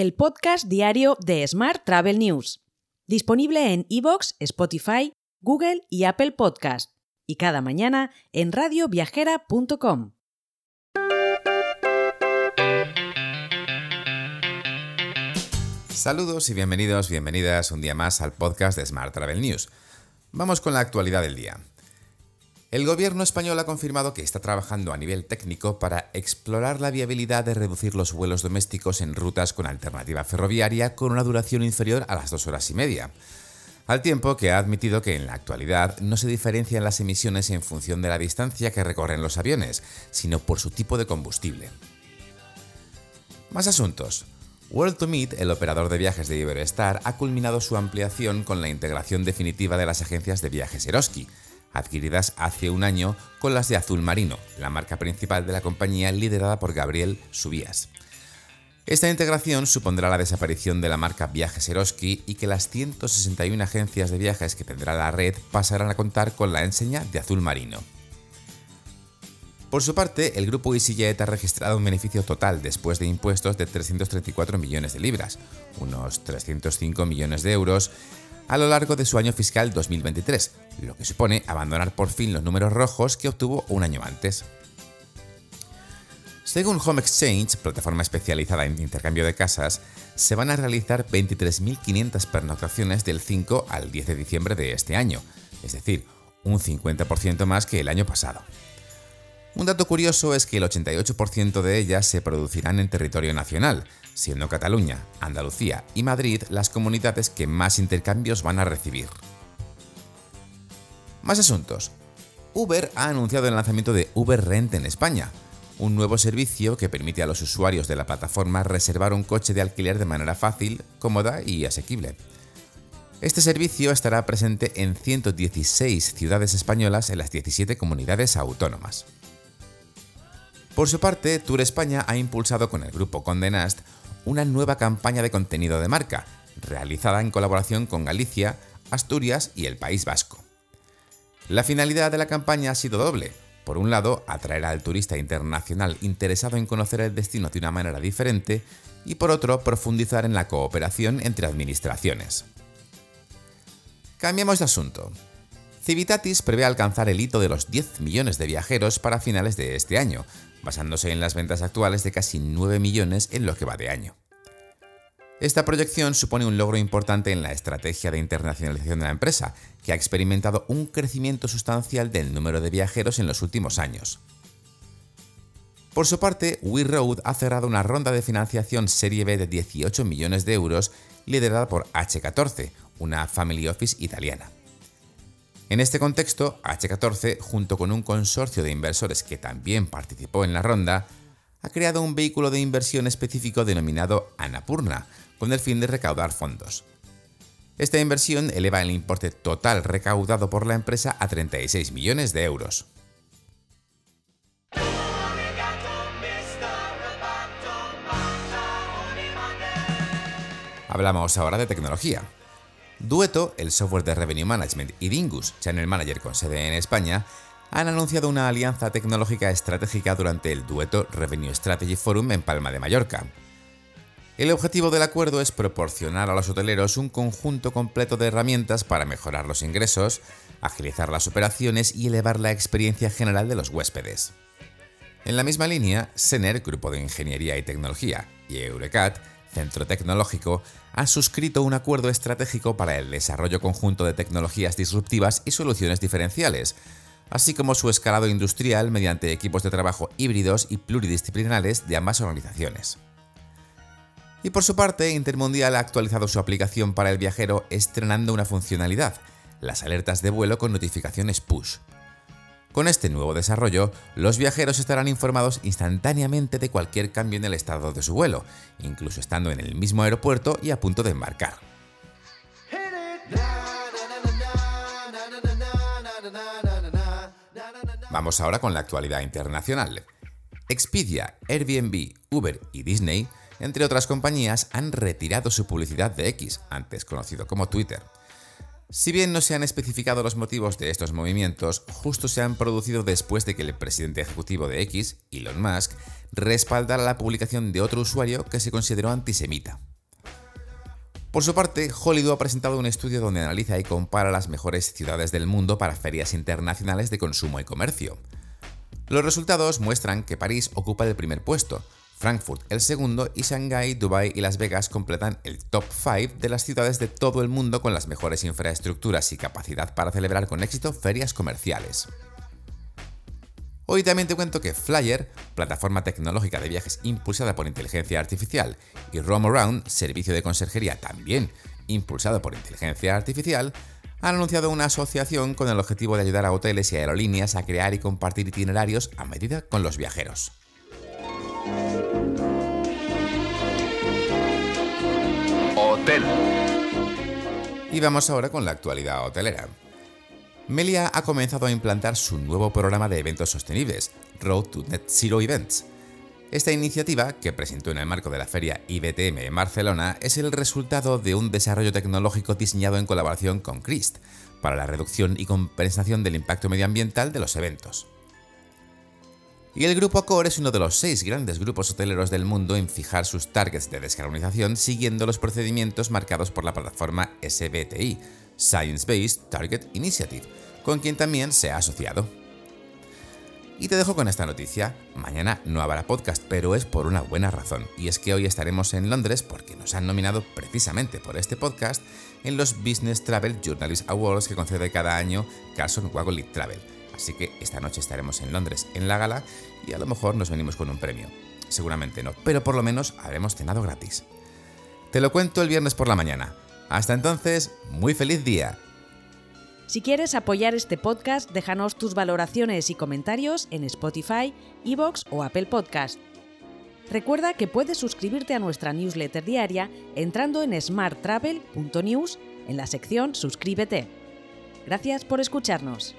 el podcast diario de Smart Travel News, disponible en iVoox, Spotify, Google y Apple Podcast, y cada mañana en radioviajera.com. Saludos y bienvenidos, bienvenidas un día más al podcast de Smart Travel News. Vamos con la actualidad del día. El gobierno español ha confirmado que está trabajando a nivel técnico para explorar la viabilidad de reducir los vuelos domésticos en rutas con alternativa ferroviaria con una duración inferior a las dos horas y media. Al tiempo que ha admitido que en la actualidad no se diferencian las emisiones en función de la distancia que recorren los aviones, sino por su tipo de combustible. Más asuntos. World to Meet, el operador de viajes de Iberostar, ha culminado su ampliación con la integración definitiva de las agencias de viajes Eroski, adquiridas hace un año con las de Azul Marino, la marca principal de la compañía liderada por Gabriel Subías. Esta integración supondrá la desaparición de la marca Viajes Eroski y que las 161 agencias de viajes que tendrá la red pasarán a contar con la enseña de Azul Marino. Por su parte, el grupo EasyJet ha registrado un beneficio total después de impuestos de 334 millones de libras, unos 305 millones de euros, a lo largo de su año fiscal 2023, lo que supone abandonar por fin los números rojos que obtuvo un año antes. Según Home Exchange, plataforma especializada en intercambio de casas, se van a realizar 23.500 pernoctaciones del 5 al 10 de diciembre de este año, es decir, un 50% más que el año pasado. Un dato curioso es que el 88% de ellas se producirán en territorio nacional, siendo Cataluña, Andalucía y Madrid las comunidades que más intercambios van a recibir. Más asuntos. Uber ha anunciado el lanzamiento de Uber Rent en España, un nuevo servicio que permite a los usuarios de la plataforma reservar un coche de alquiler de manera fácil, cómoda y asequible. Este servicio estará presente en 116 ciudades españolas en las 17 comunidades autónomas. Por su parte, Tour España ha impulsado con el grupo Condé Nast una nueva campaña de contenido de marca, realizada en colaboración con Galicia, Asturias y el País Vasco. La finalidad de la campaña ha sido doble. Por un lado, atraer al turista internacional interesado en conocer el destino de una manera diferente y por otro, profundizar en la cooperación entre administraciones. Cambiamos de asunto. Civitatis prevé alcanzar el hito de los 10 millones de viajeros para finales de este año, basándose en las ventas actuales de casi 9 millones en lo que va de año. Esta proyección supone un logro importante en la estrategia de internacionalización de la empresa, que ha experimentado un crecimiento sustancial del número de viajeros en los últimos años. Por su parte, We Road ha cerrado una ronda de financiación Serie B de 18 millones de euros liderada por H14, una family office italiana. En este contexto, H14, junto con un consorcio de inversores que también participó en la ronda, ha creado un vehículo de inversión específico denominado Anapurna, con el fin de recaudar fondos. Esta inversión eleva el importe total recaudado por la empresa a 36 millones de euros. Hablamos ahora de tecnología. Dueto, el software de Revenue Management, y Dingus, Channel Manager con sede en España, han anunciado una alianza tecnológica estratégica durante el Dueto Revenue Strategy Forum en Palma de Mallorca. El objetivo del acuerdo es proporcionar a los hoteleros un conjunto completo de herramientas para mejorar los ingresos, agilizar las operaciones y elevar la experiencia general de los huéspedes. En la misma línea, Sener, Grupo de Ingeniería y Tecnología, y Eurecat, Centro Tecnológico, ha suscrito un acuerdo estratégico para el desarrollo conjunto de tecnologías disruptivas y soluciones diferenciales, así como su escalado industrial mediante equipos de trabajo híbridos y pluridisciplinares de ambas organizaciones. Y por su parte, Intermundial ha actualizado su aplicación para el viajero estrenando una funcionalidad, las alertas de vuelo con notificaciones push. Con este nuevo desarrollo, los viajeros estarán informados instantáneamente de cualquier cambio en el estado de su vuelo, incluso estando en el mismo aeropuerto y a punto de embarcar. Vamos ahora con la actualidad internacional. Expedia, Airbnb, Uber y Disney, entre otras compañías, han retirado su publicidad de X, antes conocido como Twitter. Si bien no se han especificado los motivos de estos movimientos, justo se han producido después de que el presidente ejecutivo de X, Elon Musk, respaldara la publicación de otro usuario que se consideró antisemita. Por su parte, Hollywood ha presentado un estudio donde analiza y compara las mejores ciudades del mundo para ferias internacionales de consumo y comercio. Los resultados muestran que París ocupa el primer puesto, Frankfurt el segundo y Shanghái, Dubai y Las Vegas completan el top 5 de las ciudades de todo el mundo con las mejores infraestructuras y capacidad para celebrar con éxito ferias comerciales. Hoy también te cuento que Flyer, plataforma tecnológica de viajes impulsada por inteligencia artificial, y Roam Around, servicio de conserjería también impulsado por inteligencia artificial, han anunciado una asociación con el objetivo de ayudar a hoteles y aerolíneas a crear y compartir itinerarios a medida con los viajeros. Hotel. Y vamos ahora con la actualidad hotelera. Melia ha comenzado a implantar su nuevo programa de eventos sostenibles, Road to Net Zero Events. Esta iniciativa, que presentó en el marco de la feria IBTM en Barcelona, es el resultado de un desarrollo tecnológico diseñado en colaboración con CRIST para la reducción y compensación del impacto medioambiental de los eventos. Y el grupo Accor es uno de los seis grandes grupos hoteleros del mundo en fijar sus targets de descarbonización siguiendo los procedimientos marcados por la plataforma SBTI, Science Based Target Initiative, con quien también se ha asociado. Y te dejo con esta noticia. Mañana no habrá podcast, pero es por una buena razón. Y es que hoy estaremos en Londres porque nos han nominado precisamente por este podcast en los Business Travel Journalist Awards que concede cada año Carson Wagon Travel. Así que esta noche estaremos en Londres en la gala y a lo mejor nos venimos con un premio. Seguramente no, pero por lo menos habremos cenado gratis. Te lo cuento el viernes por la mañana. Hasta entonces, muy feliz día. Si quieres apoyar este podcast, déjanos tus valoraciones y comentarios en Spotify, Evox o Apple Podcast. Recuerda que puedes suscribirte a nuestra newsletter diaria entrando en smarttravel.news en la sección Suscríbete. Gracias por escucharnos.